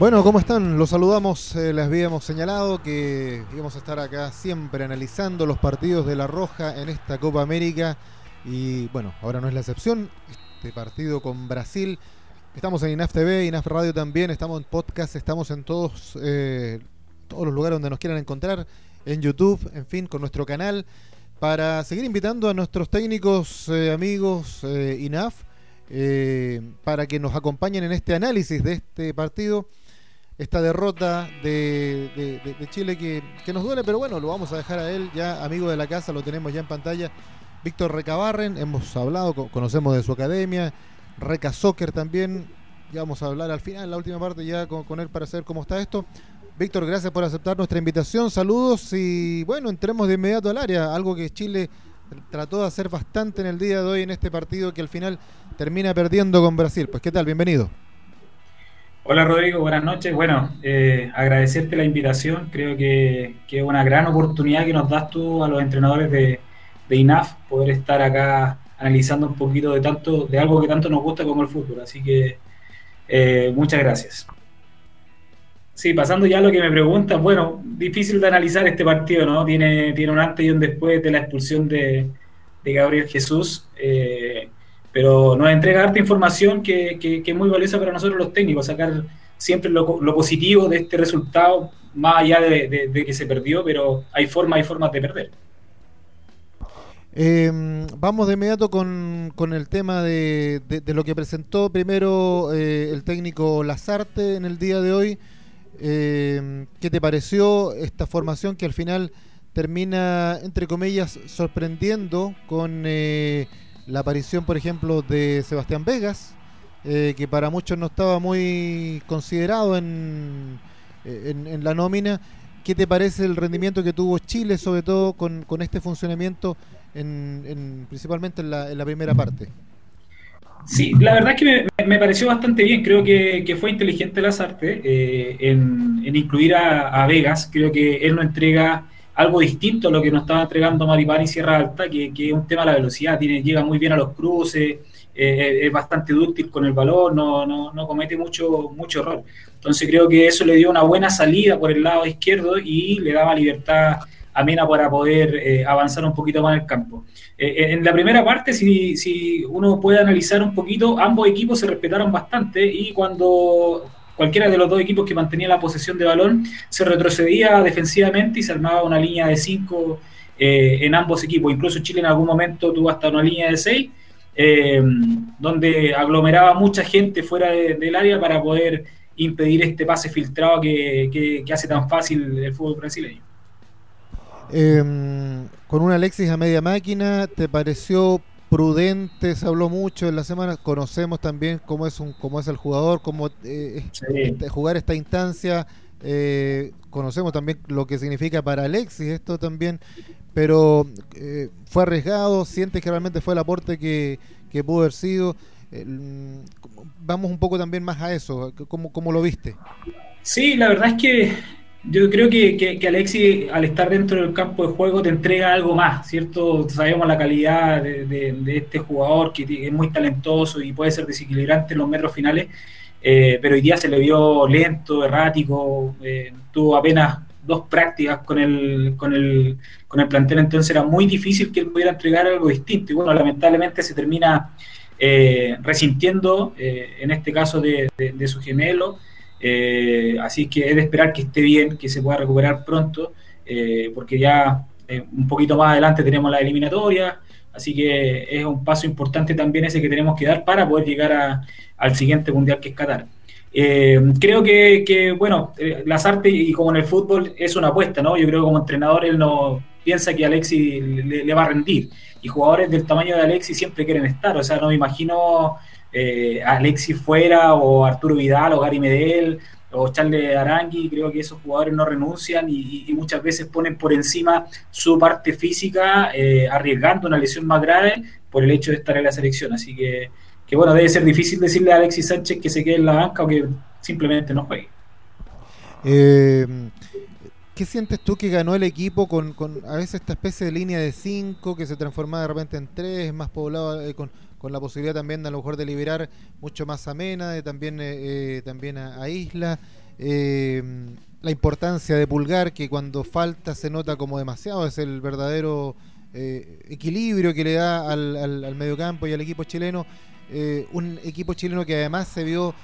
Bueno, ¿cómo están? Los saludamos, eh, les habíamos señalado que íbamos a estar acá siempre analizando los partidos de La Roja en esta Copa América y bueno, ahora no es la excepción, este partido con Brasil. Estamos en INAF TV, INAF Radio también, estamos en podcast, estamos en todos, eh, todos los lugares donde nos quieran encontrar, en YouTube, en fin, con nuestro canal, para seguir invitando a nuestros técnicos eh, amigos eh, INAF eh, para que nos acompañen en este análisis de este partido esta derrota de, Chile que, que, nos duele, pero bueno, lo vamos a dejar a él, ya amigo de la casa, lo tenemos ya en pantalla. Víctor Recabarren, hemos hablado, conocemos de su academia, Reca Soccer también, ya vamos a hablar al final, la última parte ya con, con, él para saber cómo está esto. Víctor, gracias por aceptar nuestra invitación, saludos y bueno, entremos de inmediato al área, algo que Chile trató de hacer bastante en el día de hoy en este partido que al final termina perdiendo con Brasil. Pues qué tal, bienvenido. Hola Rodrigo, buenas noches. Bueno, eh, agradecerte la invitación. Creo que, que, es una gran oportunidad que nos das tú a los entrenadores de, de, INAF poder estar acá analizando un poquito de tanto de algo que tanto nos gusta como el fútbol. Así que eh, muchas gracias. Sí, pasando ya a lo que me preguntas, bueno, difícil de analizar este partido, ¿no? Tiene, tiene un antes y un después de la expulsión de, de Gabriel Jesús. Eh, pero nos entrega harta información que, que, es muy valiosa para nosotros los técnicos, sacar siempre lo, lo positivo de este resultado, más allá de, de, de, que se perdió, pero hay formas y formas de perder. Eh, vamos de inmediato con, con el tema de, lo que presentó primero eh, el técnico Lazarte en el día de hoy. Eh, ¿Qué te pareció esta formación que al final termina, entre comillas, sorprendiendo con eh, la aparición, por ejemplo, de Sebastián Vegas, eh, que para muchos no estaba muy considerado en, en, en, la nómina. ¿Qué te parece el rendimiento que tuvo Chile, sobre todo con, con este funcionamiento, en, en, principalmente en la, en la, primera parte? Sí, la verdad es que me, pareció bastante bien. Creo que, que fue inteligente Lazarte eh, en, en, incluir a, a, Vegas. Creo que él no entrega algo distinto a lo que nos estaba entregando Maripán y Sierra Alta, que, que, es un tema de la velocidad, tiene, llega muy bien a los cruces, eh, es bastante dúctil con el balón, no, no, no, comete mucho, mucho error. Entonces creo que eso le dio una buena salida por el lado izquierdo y le daba libertad a Mena para poder eh, avanzar un poquito más en el campo. Eh, en la primera parte, si, si uno puede analizar un poquito, ambos equipos se respetaron bastante y cuando cualquiera de los dos equipos que mantenía la posesión de balón se retrocedía defensivamente y se armaba una línea de cinco eh, en ambos equipos. Incluso Chile en algún momento tuvo hasta una línea de seis, eh, donde aglomeraba mucha gente fuera de, del área para poder impedir este pase filtrado que, que, que hace tan fácil el fútbol brasileño. Eh, con un Alexis a media máquina, ¿te pareció prudente, se habló mucho en la semana, conocemos también cómo es un cómo es el jugador, cómo eh, sí. este, jugar esta instancia, eh, conocemos también lo que significa para Alexis esto también, pero eh, fue arriesgado, sientes que realmente fue el aporte que, que pudo haber sido. vamos un poco también más a eso, ¿cómo, cómo lo viste? Sí, la verdad es que yo creo que, que, que, Alexis, al estar dentro del campo de juego, te entrega algo más, ¿cierto? Sabemos la calidad de, de, de este jugador que es muy talentoso y puede ser desequilibrante en los metros finales, eh, pero hoy día se le vio lento, errático, eh, tuvo apenas dos prácticas con el, con, el, con el plantel, entonces era muy difícil que él pudiera entregar algo distinto. Y bueno, lamentablemente se termina eh, resintiendo, eh, en este caso de, de su gemelo. Eh, así que es de esperar que esté bien, que se pueda recuperar pronto, eh, porque ya eh, un poquito más adelante tenemos la eliminatoria, así que es un paso importante también ese que tenemos que dar para poder llegar a, al siguiente mundial que es Qatar. Eh, creo que, que, bueno, las artes y como en el fútbol es una apuesta, ¿no? Yo creo que como entrenador él no piensa que Alexis le, le va a rendir y jugadores del tamaño de Alexis siempre quieren estar, o sea, no me imagino eh, Alexis Fuera o Arturo Vidal o Gary Medel o Charles Arangui, creo que esos jugadores no renuncian y, muchas veces ponen por encima su parte física, eh, arriesgando una lesión más grave por el hecho de estar en la selección. Así que, que, bueno, debe ser difícil decirle a Alexis Sánchez que se quede en la banca o que simplemente no juegue. Eh, ¿Qué sientes tú que ganó el equipo con, a veces esta especie de línea de 5 que se transforma de repente en 3, más poblado eh, con, con, la posibilidad también a lo mejor de liberar mucho más a Mena, de también, eh, eh, también a, a, Isla? la importancia de Pulgar, que cuando falta se nota como demasiado, es el verdadero equilibrio que le da al, al, al mediocampo y al equipo chileno. un equipo chileno que además se vio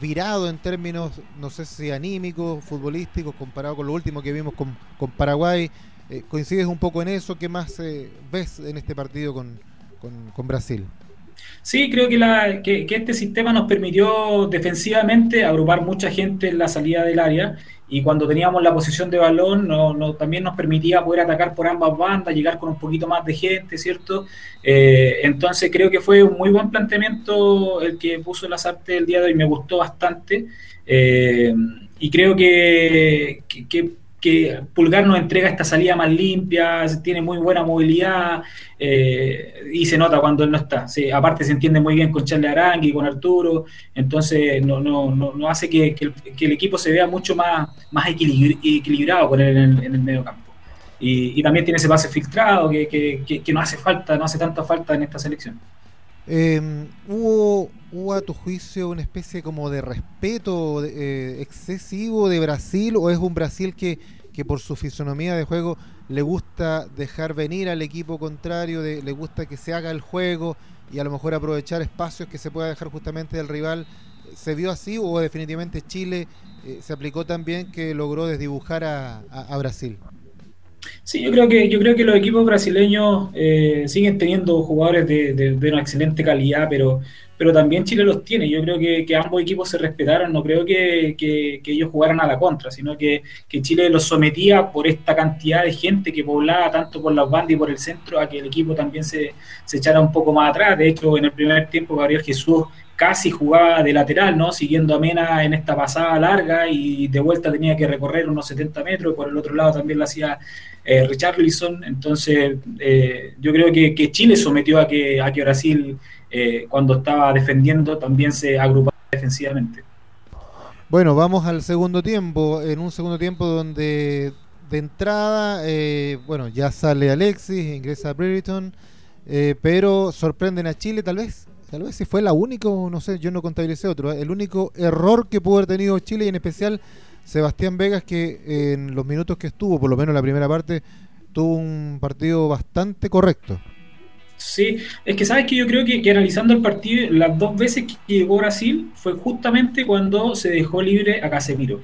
virado en términos, no sé si anímicos, futbolísticos, comparado con lo último que vimos con, con Paraguay. Eh, ¿Coincides un poco en eso? ¿Qué más eh, ves en este partido con, con, Brasil? Sí, creo que, la, que, este sistema nos permitió defensivamente agrupar mucha gente en la salida del área y cuando teníamos la posición de balón no, también nos permitía poder atacar por ambas bandas, llegar con un poquito más de gente, ¿cierto? Eh, entonces creo que fue un muy buen planteamiento el que puso las artes el día de hoy, me gustó bastante eh, y creo que Pulgar nos entrega esta salida más limpia, tiene muy buena movilidad eh, y se nota cuando él no está. aparte se entiende muy bien con Charlie Arangui, con Arturo, entonces no, no, no, hace que, el, equipo se vea mucho más, más equilibrado con él en el, medio campo. Y, también tiene ese pase filtrado que, que, no hace falta, no hace tanta falta en esta selección. Em, ¿hubo, ¿Hubo a tu juicio una especie como de respeto eh, excesivo de Brasil o es un Brasil que, que por su fisonomía de juego le gusta dejar venir al equipo contrario, le gusta que se haga el juego y a lo mejor aprovechar espacios que se pueda dejar justamente del rival? ¿Se vio así o definitivamente Chile eh, se aplicó también que logró desdibujar a Brasil? Sí, yo creo que, yo creo que los equipos brasileños eh, siguen teniendo jugadores de, una excelente calidad, pero, pero también Chile los tiene. Yo creo que, ambos equipos se respetaron, no creo que, ellos jugaran a la contra, sino que, Chile los sometía por esta cantidad de gente que poblaba tanto por las bandas y por el centro a que el equipo también se, se echara un poco más atrás. De hecho, en el primer tiempo Gabriel Jesús casi jugaba de lateral, ¿no? Siguiendo a Mena en esta pasada larga y de vuelta tenía que recorrer unos 70 metros, y por el otro lado también lo hacía eh, Richarlison. Entonces, eh, yo creo que, Chile sometió a que, a que Brasil, eh, cuando estaba defendiendo, también se agrupara defensivamente. Bueno, vamos al segundo tiempo. En un segundo tiempo donde de entrada, eh, bueno, ya sale Alexis, ingresa Brereton, pero sorprenden a Chile tal vez Tal vez si fue la única, no sé, yo no contabilicé otro. ¿eh? El único error que pudo haber tenido Chile y en especial Sebastián Vegas, que en los minutos que estuvo, por lo menos la primera parte, tuvo un partido bastante correcto. Sí, es que sabes que yo creo que, analizando el partido, las dos veces que llegó Brasil fue justamente cuando se dejó libre a Casemiro.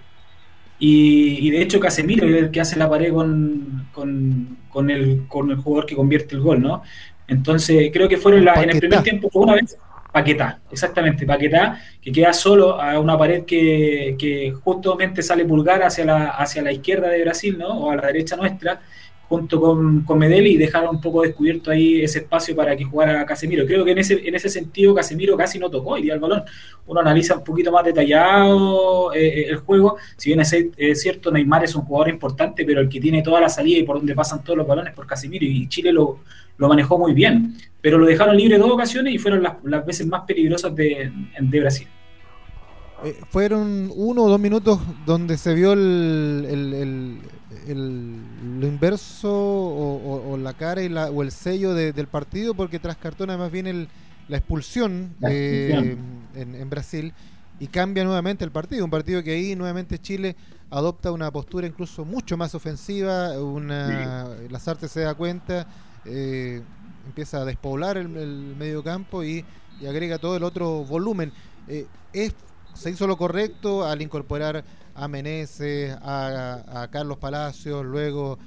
Y, de hecho Casemiro es el que hace la pared con, con, el, con el jugador que convierte el gol, ¿no? Entonces, creo que fueron la, en el primer tiempo fue una vez Paquetá, exactamente, Paquetá, que queda solo a una pared que, que justamente sale pulgar hacia la, hacia la izquierda de Brasil, ¿no? O a la derecha nuestra, junto con, con Medellín y dejaron un poco descubierto ahí ese espacio para que jugara Casemiro. Creo que en ese, en ese sentido Casemiro casi no tocó y dio el balón. Uno analiza un poquito más detallado eh, el juego. Si bien es, cierto, Neymar es un jugador importante, pero el que tiene toda la salida y por donde pasan todos los balones por Casemiro y Chile lo, lo manejó muy bien. Pero lo dejaron libre dos ocasiones y fueron las, las veces más peligrosas de, de Brasil. Eh, fueron uno o dos minutos donde se vio el, el, lo inverso o, la cara y la, o el sello del partido, porque tras cartona más bien la expulsión, eh, en, Brasil y cambia nuevamente el partido. Un partido que ahí nuevamente Chile adopta una postura incluso mucho más ofensiva, una, las artes se da cuenta, eh, empieza a despoblar el, medio campo y, agrega todo el otro volumen. es se hizo lo correcto al incorporar a Meneses, a, Carlos Palacios, luego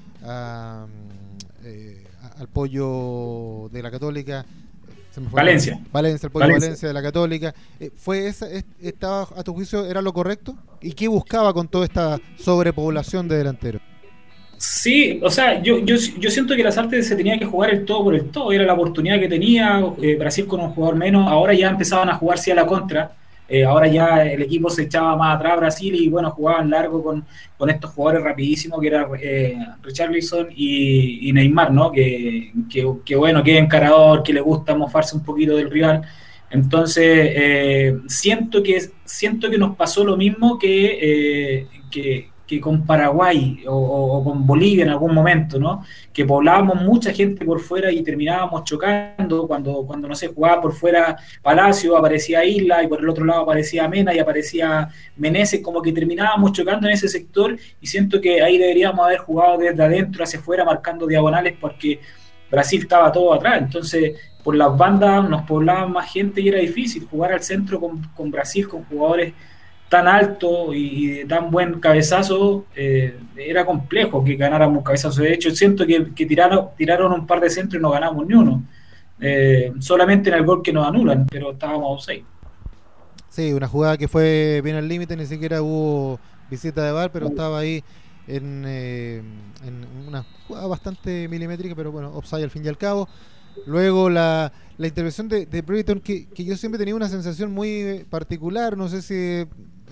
eh, al pollo de la Católica. Valencia. Valencia, el pollo Valencia, de la Católica. Eh, ¿Fue esa, estaba, a tu juicio, era lo correcto? ¿Y qué buscaba con toda esta sobrepoblación de delanteros? Sí, o sea, yo, yo, yo siento que las artes se tenía que jugar el todo por el todo, era la oportunidad que tenía, eh, Brasil con un jugador menos, ahora ya empezaban a jugarse a la contra, eh, ahora ya el equipo se echaba más atrás Brasil y bueno, jugaban largo con, estos jugadores rapidísimos que era eh, Richarlison y, Neymar, ¿no? Que, bueno, que encarador, que le gusta mofarse un poquito del rival. Entonces, eh, siento, que, siento que nos pasó lo mismo que, que, con Paraguay o, con Bolivia en algún momento, ¿no? Que poblábamos mucha gente por fuera y terminábamos chocando cuando, cuando no sé, jugaba por fuera Palacio, aparecía Isla y por el otro lado aparecía Mena y aparecía Meneses, como que terminábamos chocando en ese sector y siento que ahí deberíamos haber jugado desde adentro hacia afuera marcando diagonales porque Brasil estaba todo atrás, entonces por las bandas nos poblaban más gente y era difícil jugar al centro con, con Brasil, con jugadores tan alto y de tan buen cabezazo, eh, era complejo que ganáramos cabezazo. De hecho, siento que, tiraron, un par de centros y no ganamos ni uno. Eh, solamente en el gol que nos anulan, pero estábamos seis. Sí, una jugada que fue bien al límite, ni siquiera hubo visita de bar, pero estaba ahí en, eh, en una jugada bastante milimétrica, pero bueno, offside al fin y al cabo. Luego la, intervención de, de Britton, que, yo siempre tenía una sensación muy particular, no sé si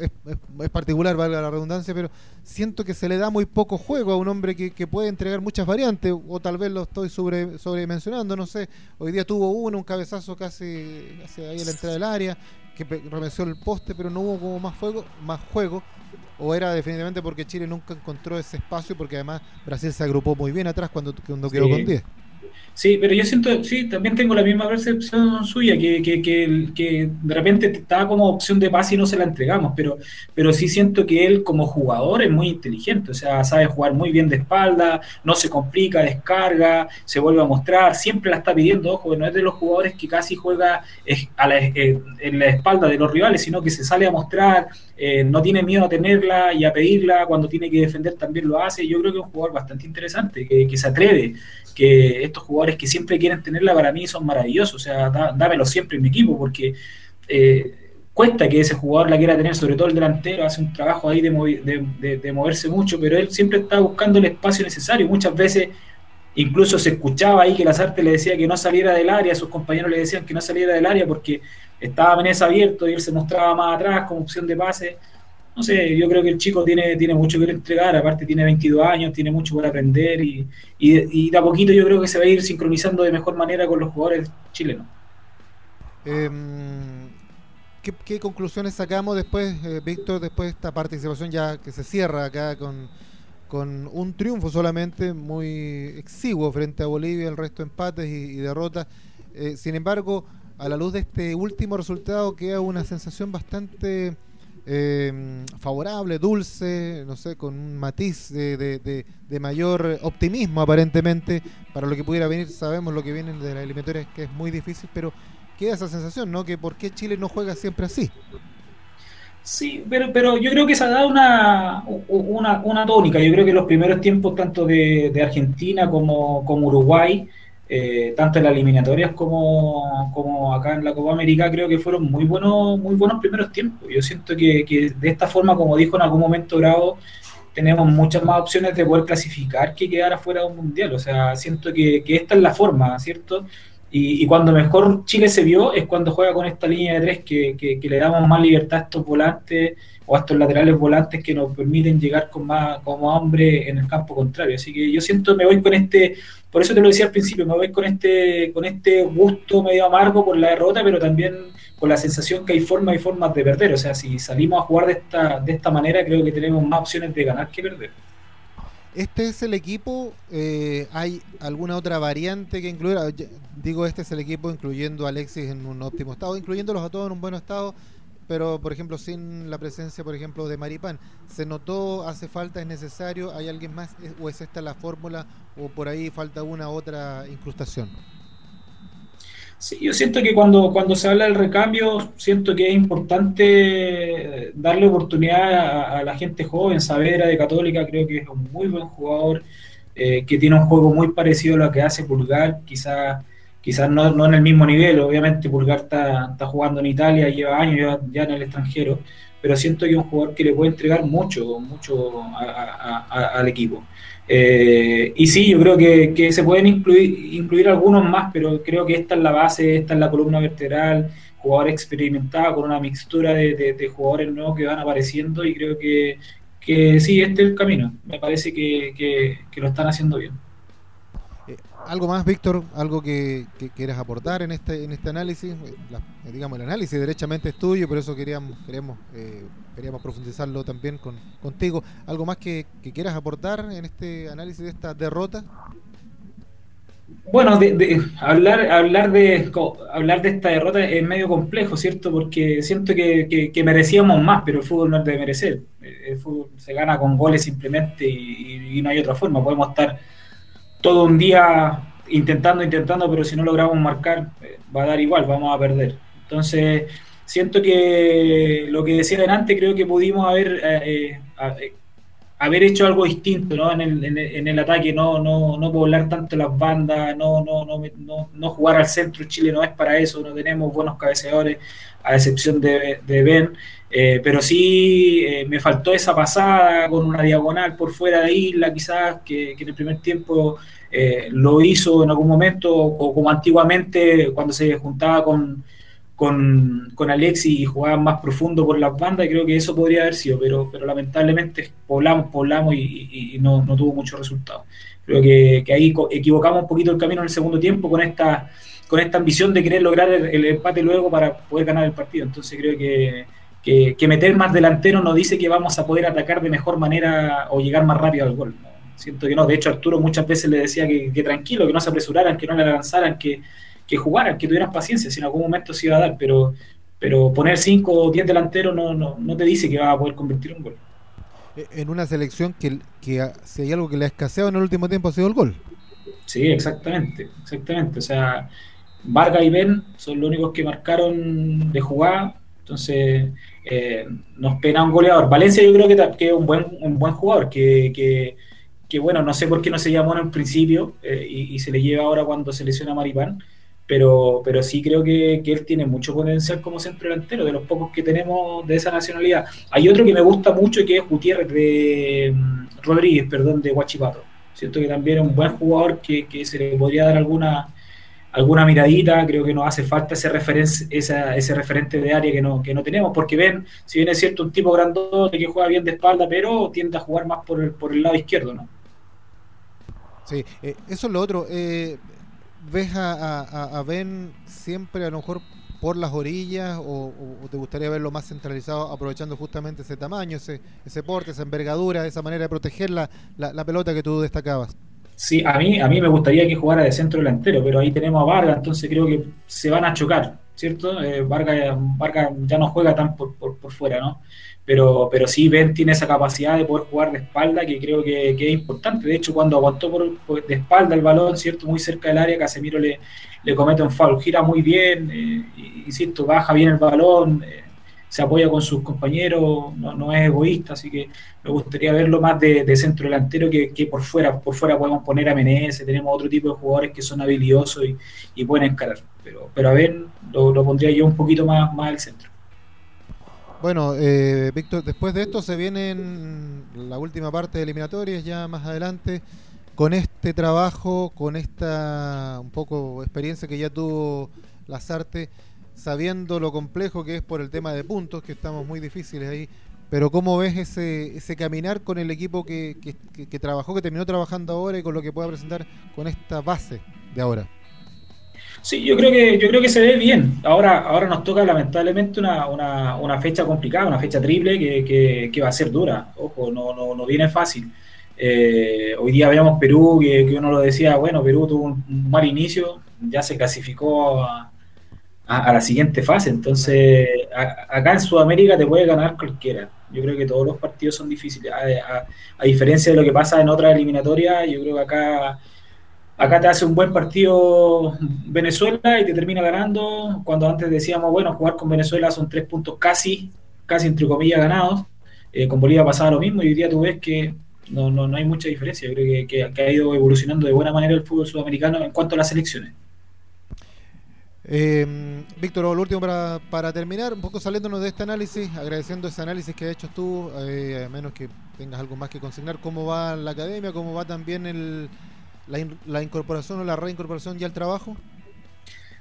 es, particular, valga la redundancia, pero siento que se le da muy poco juego a un hombre que, puede entregar muchas variantes, o tal vez lo estoy sobre, sobremencionando, no sé. Hoy día tuvo uno, un cabezazo casi, casi ahí a la entrada del área, que revenció el poste, pero no hubo como más fuego, más juego. O era definitivamente porque Chile nunca encontró ese espacio, porque además Brasil se agrupó muy bien atrás cuando, cuando quedó con 10. Sí, pero yo siento, sí, también tengo la misma percepción suya, que, que, que, de repente estaba como opción de paz y no se la entregamos, pero, pero sí siento que él como jugador es muy inteligente, o sea, sabe jugar muy bien de espalda, no se complica, descarga, se vuelve a mostrar, siempre la está pidiendo, ojo, no es de los jugadores que casi juega a la, eh, en la espalda de los rivales, sino que se sale a mostrar, eh, no tiene miedo a tenerla y a pedirla, cuando tiene que defender también lo hace, yo creo que es un jugador bastante interesante, que, que se atreve que estos jugadores que siempre quieren tenerla para mí son maravillosos, o sea, dámelo siempre en mi equipo, porque eh, cuesta que ese jugador la quiera tener, sobre todo el delantero, hace un trabajo ahí de, de, moverse mucho, pero él siempre está buscando el espacio necesario, muchas veces incluso se escuchaba ahí que Lazarte le decía que no saliera del área, sus compañeros le decían que no saliera del área porque estaba Menez abierto y él se mostraba más atrás como opción de pase no sé, yo creo que el chico tiene, tiene mucho que entregar, aparte tiene 22 años, tiene mucho por aprender y, y, de a poquito yo creo que se va a ir sincronizando de mejor manera con los jugadores chilenos. Em, ¿qué, conclusiones sacamos después, eh, Víctor, después de esta participación ya que se cierra acá con, con un triunfo solamente muy exiguo frente a Bolivia, el resto empates y, derrotas? Eh, sin embargo, a la luz de este último resultado queda una sensación bastante eh, favorable, dulce, no sé, con un matiz de, mayor optimismo aparentemente para lo que pudiera venir. Sabemos lo que viene de la eliminatoria que es muy difícil, pero queda esa sensación, ¿no? Que por qué Chile no juega siempre así. Sí, pero, pero yo creo que se ha dado una, una, una tónica. Yo creo que los primeros tiempos, tanto de, de Argentina como, como Uruguay, eh, tanto en las eliminatorias como, como, acá en la Copa América, creo que fueron muy buenos, muy buenos primeros tiempos. Yo siento que, que de esta forma, como dijo en algún momento Bravo, tenemos muchas más opciones de poder clasificar que quedar afuera de un mundial. O sea, siento que, que esta es la forma, ¿cierto? Y, y, cuando mejor Chile se vio es cuando juega con esta línea de tres que, que, le damos más libertad a estos volantes o a estos laterales volantes que nos permiten llegar con más como hombre en el campo contrario. Así que yo siento, me voy con este por eso te lo decía al principio, me voy con este, con este gusto medio amargo por la derrota, pero también con la sensación que hay formas y formas de perder. O sea, si salimos a jugar de esta, de esta manera, creo que tenemos más opciones de ganar que perder. Este es el equipo, eh, ¿hay alguna otra variante que incluir? Ah, digo, este es el equipo incluyendo a Alexis en un óptimo estado, incluyéndolos a todos en un buen estado pero por ejemplo sin la presencia, por ejemplo, de Maripán. ¿Se notó, hace falta, es necesario? ¿Hay alguien más o es esta la fórmula o por ahí falta una otra incrustación? Sí, yo siento que cuando, cuando se habla del recambio, siento que es importante darle oportunidad a, la gente joven. Savera de Católica creo que es un muy buen jugador, eh, que tiene un juego muy parecido a lo que hace Pulgar, quizás quizás no, no, en el mismo nivel, obviamente Pulgar está, está jugando en Italia, lleva años ya, en el extranjero, pero siento que es un jugador que le puede entregar mucho, mucho al equipo. Eh, y sí, yo creo que, que, se pueden incluir, incluir algunos más, pero creo que esta es la base, esta es la columna vertebral, jugador experimentado con una mixtura de, de, jugadores nuevos que van apareciendo y creo que, que sí, este es el camino. Me parece que, que lo están haciendo bien. ¿Algo más, Víctor? ¿Algo que, quieras aportar en este en este análisis? digamos, el análisis derechamente es tuyo, por eso queríamos queríamos, eh, queríamos profundizarlo también con, contigo. ¿Algo más que, quieras aportar en este análisis de esta derrota? Bueno, de, hablar, hablar, de, hablar de esta derrota es medio complejo, ¿cierto? Porque siento que, merecíamos más, pero el fútbol no es de merecer. El fútbol se gana con goles simplemente y no hay otra forma. Podemos estar todo un día intentando, intentando, pero si no logramos marcar, eh, va a dar igual, vamos a perder. Entonces, siento que lo que decía delante, creo que pudimos haber, eh, eh, haber hecho algo distinto ¿no? en, el, en, el, ataque, no, no, no poblar tanto las bandas, no, no, no, no, jugar al centro. Chile no es para eso, no tenemos buenos cabeceadores, a excepción de, de Ben. Pero sí me faltó esa pasada con una diagonal por fuera de isla, quizás que, que en el primer tiempo eh, lo hizo en algún momento, o como antiguamente cuando se juntaba con, con, con Alexi y jugaban más profundo por las bandas, creo que eso podría haber sido, pero, pero lamentablemente poblamos, poblamos y, no, no, tuvo mucho resultado. Creo que, ahí equivocamos un poquito el camino en el segundo tiempo con esta, con esta ambición de querer lograr el, empate luego para poder ganar el partido. Entonces creo que, que, que, meter más delantero nos dice que vamos a poder atacar de mejor manera o llegar más rápido al gol. Siento que no. De hecho, Arturo muchas veces le decía que, tranquilo, que no se apresuraran, que no le avanzaran, que, jugaran, que tuvieran paciencia, si en algún momento se iba a dar, pero, pero poner 5 o 10 delanteros no, no, no te dice que va a poder convertir un gol. Eh, en una selección que, que si hay algo que le ha escaseado en el último tiempo ha sido el gol. Sí, exactamente, exactamente. O sea, Vargas y Ben son los únicos que marcaron de jugada, entonces eh, nos pena un goleador. Valencia yo creo que, que es un buen, un buen jugador, que, que bueno, no sé por qué no se llamó en principio eh, y, se le lleva ahora cuando se lesiona Maripán, pero, pero sí creo que, él tiene mucho potencial como centro delantero, de los pocos que tenemos de esa nacionalidad. Hay otro que me gusta mucho que es Gutiérrez de mm, Rodríguez, perdón, de Huachipato. Siento que también es un buen jugador que, se le podría dar alguna alguna miradita, creo que nos hace falta ese, ese referente de área que no, que no tenemos, porque ven, si bien es cierto, un tipo grandote que juega bien de espalda, pero tiende a jugar más por el, por el lado izquierdo, ¿no? Sí, eh, eso es lo otro. Eh, ¿Ves a, Ben siempre a lo mejor por las orillas o, te gustaría verlo más centralizado aprovechando justamente ese tamaño, ese, ese porte, esa envergadura, esa manera de proteger la, la, pelota que tú destacabas? Sí, a mí, a mí me gustaría que jugara de centro delantero, pero ahí tenemos a Vargas, entonces creo que se van a chocar, ¿cierto? Eh, Vargas, ya no juega tan por, por, por fuera, ¿no? pero, pero sí Ben tiene esa capacidad de poder jugar de espalda que creo que, es importante. De hecho, cuando aguantó por, de espalda el balón, ¿cierto? Muy cerca del área, Casemiro le, le comete un foul, gira muy bien, eh, insisto, baja bien el balón, eh, se apoya con sus compañeros, no, es egoísta, así que me gustaría verlo más de, centro delantero que, por fuera. Por fuera podemos poner a Menezes, tenemos otro tipo de jugadores que son habilidosos y, pueden encarar, pero, pero a ver, lo, lo pondría yo un poquito más, más al centro. Bueno, eh, Víctor, después de esto se viene la última parte de eliminatorias, ya más adelante, con este trabajo, con esta un poco experiencia que ya tuvo Lazarte, sabiendo lo complejo que es por el tema de puntos, que estamos muy difíciles ahí, pero ¿cómo ves ese, ese caminar con el equipo que, que trabajó, que terminó trabajando ahora y con lo que pueda presentar con esta base de ahora? Sí, yo creo que yo creo que se ve bien. Ahora ahora nos toca lamentablemente una, una, una fecha complicada, una fecha triple que, que, va a ser dura. Ojo, no, no, no viene fácil. Eh, hoy día vemos Perú, que, que, uno lo decía, bueno, Perú tuvo un, mal inicio, ya se clasificó a, a, la siguiente fase. Entonces, acá en Sudamérica te puede ganar cualquiera. Yo creo que todos los partidos son difíciles. A, diferencia de lo que pasa en otras eliminatorias, yo creo que acá acá te hace un buen partido Venezuela y te termina ganando, cuando antes decíamos, bueno, jugar con Venezuela son tres puntos casi, casi entre comillas ganados, eh, con Bolivia pasaba lo mismo y hoy día tú ves que no, no, no hay mucha diferencia, yo creo que, que, ha ido evolucionando de buena manera el fútbol sudamericano en cuanto a las elecciones. Eh, Víctor, lo último para, para, terminar, un poco saliéndonos de este análisis, agradeciendo ese análisis que has hecho tú, eh, a menos que tengas algo más que consignar, cómo va la academia, cómo va también el, la, incorporación o la reincorporación ya al trabajo?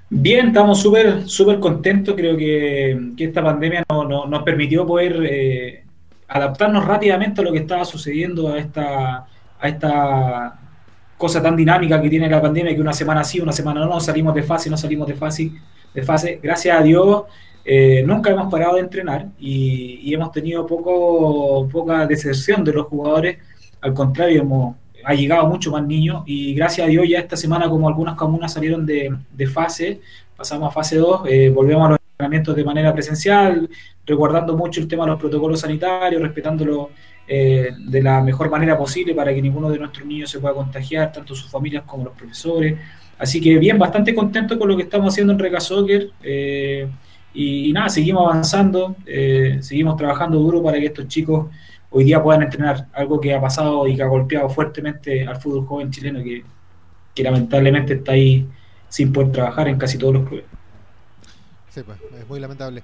Bien, estamos súper súper contentos. Creo que, esta pandemia nos permitió poder eh, adaptarnos rápidamente a lo que estaba sucediendo a esta, a esta cosa tan dinámica que tiene la pandemia, que una semana sí, una semana no, salimos de fase, no salimos de fase, de fase. Gracias a Dios, eh, nunca hemos parado de entrenar y, hemos tenido poco, poca deserción de los jugadores. Al contrario, hemos, ha llegado mucho más niños y gracias a Dios ya esta semana, como algunas comunas salieron de, de fase, pasamos a fase 2, eh, volvemos a los entrenamientos de manera presencial, resguardando mucho el tema de los protocolos sanitarios, respetándolo eh, de la mejor manera posible para que ninguno de nuestros niños se pueda contagiar, tanto sus familias como los profesores. Así que bien, bastante contento con lo que estamos haciendo en Reca Soccer. Eh, y, nada, seguimos avanzando, eh, seguimos trabajando duro para que estos chicos hoy día puedan entrenar, algo que ha pasado y que ha golpeado fuertemente al fútbol joven chileno, que, lamentablemente está ahí sin poder trabajar en casi todos los clubes. Sí, pues, es muy lamentable.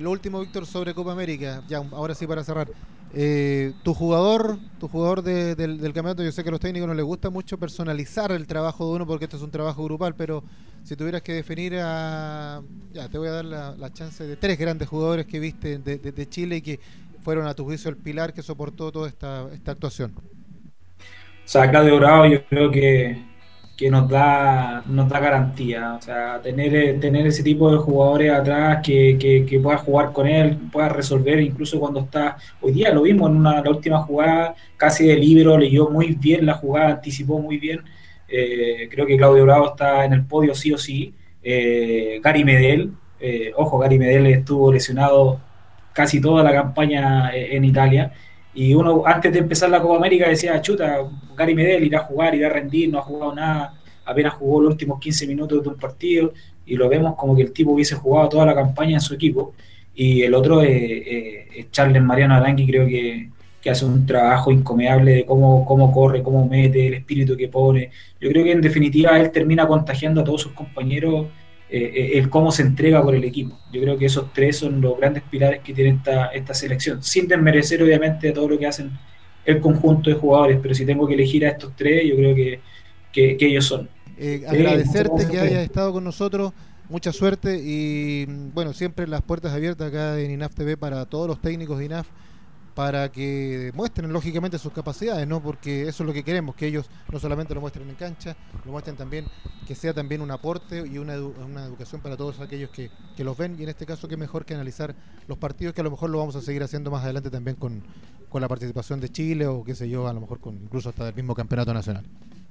Lo último, Víctor, sobre Copa América, ya ahora sí para cerrar. Eh, tu jugador, tu jugador del, campeonato, yo sé que a los técnicos no les gusta mucho personalizar el trabajo de uno porque esto es un trabajo grupal, pero si tuvieras que definir a, ya te voy a dar la, chance de tres grandes jugadores que viste de, Chile y que fueron a tu juicio el pilar que soportó toda esta, esta actuación. O sea, acá de Dorado yo creo que que nos da, nos da garantía. O sea, tener, eh, tener ese tipo de jugadores atrás que, que, pueda jugar con él, pueda resolver, incluso cuando está. Hoy día lo vimos en una, la última jugada, casi de libro, leyó muy bien la jugada, anticipó muy bien. Eh, creo que Claudio Bravo está en el podio sí o sí. Eh, Gary Medel, ojo, Gary Medel estuvo lesionado casi toda la campaña en Italia y uno antes de empezar la Copa América decía, chuta, Gary Medel irá a jugar, irá a rendir, no ha jugado nada, apenas jugó los últimos 15 minutos de un partido y lo vemos como que el tipo hubiese jugado toda la campaña en su equipo. Y el otro es, Charles Mariano Arangui, creo que, hace un trabajo incomeable de cómo, cómo corre, cómo mete, el espíritu que pone. Yo creo que en definitiva él termina contagiando a todos sus compañeros eh, el cómo se entrega por el equipo. Yo creo que esos tres son los grandes pilares que tiene esta, esta selección, sin desmerecer obviamente todo lo que hacen el conjunto de jugadores, pero si tengo que elegir a estos tres, yo creo que, que, ellos son. Eh, agradecerte que hayas estado con nosotros, mucha suerte y bueno, siempre las puertas abiertas acá en INAF TV para todos los técnicos de INAF para que muestren lógicamente sus capacidades, ¿no? Porque eso es lo que queremos, que ellos no solamente lo muestren en cancha, lo muestren también, que sea también un aporte y una, una educación para todos aquellos que, que, los ven y en este caso qué mejor que analizar los partidos que a lo mejor lo vamos a seguir haciendo más adelante también con, con la participación de Chile o qué sé yo, a lo mejor con incluso hasta del mismo campeonato nacional.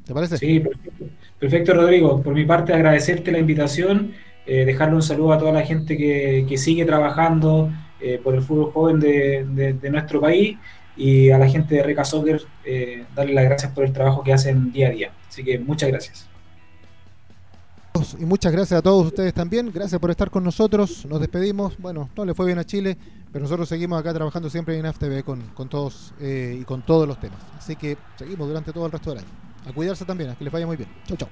¿Te parece? Sí, perfecto, perfecto Rodrigo. Por mi parte agradecerte la invitación, eh, dejarle un saludo a toda la gente que, que sigue trabajando eh, por el fútbol joven de, nuestro país y a la gente de Reca Soccer eh, darle las gracias por el trabajo que hacen día a día. Así que muchas gracias. Y muchas gracias a todos ustedes también. Gracias por estar con nosotros. Nos despedimos. Bueno, no le fue bien a Chile, pero nosotros seguimos acá trabajando siempre en AFTV con, con todos eh, y con todos los temas. Así que seguimos durante todo el resto del año. A cuidarse también, a que les vaya muy bien. Chau, chau.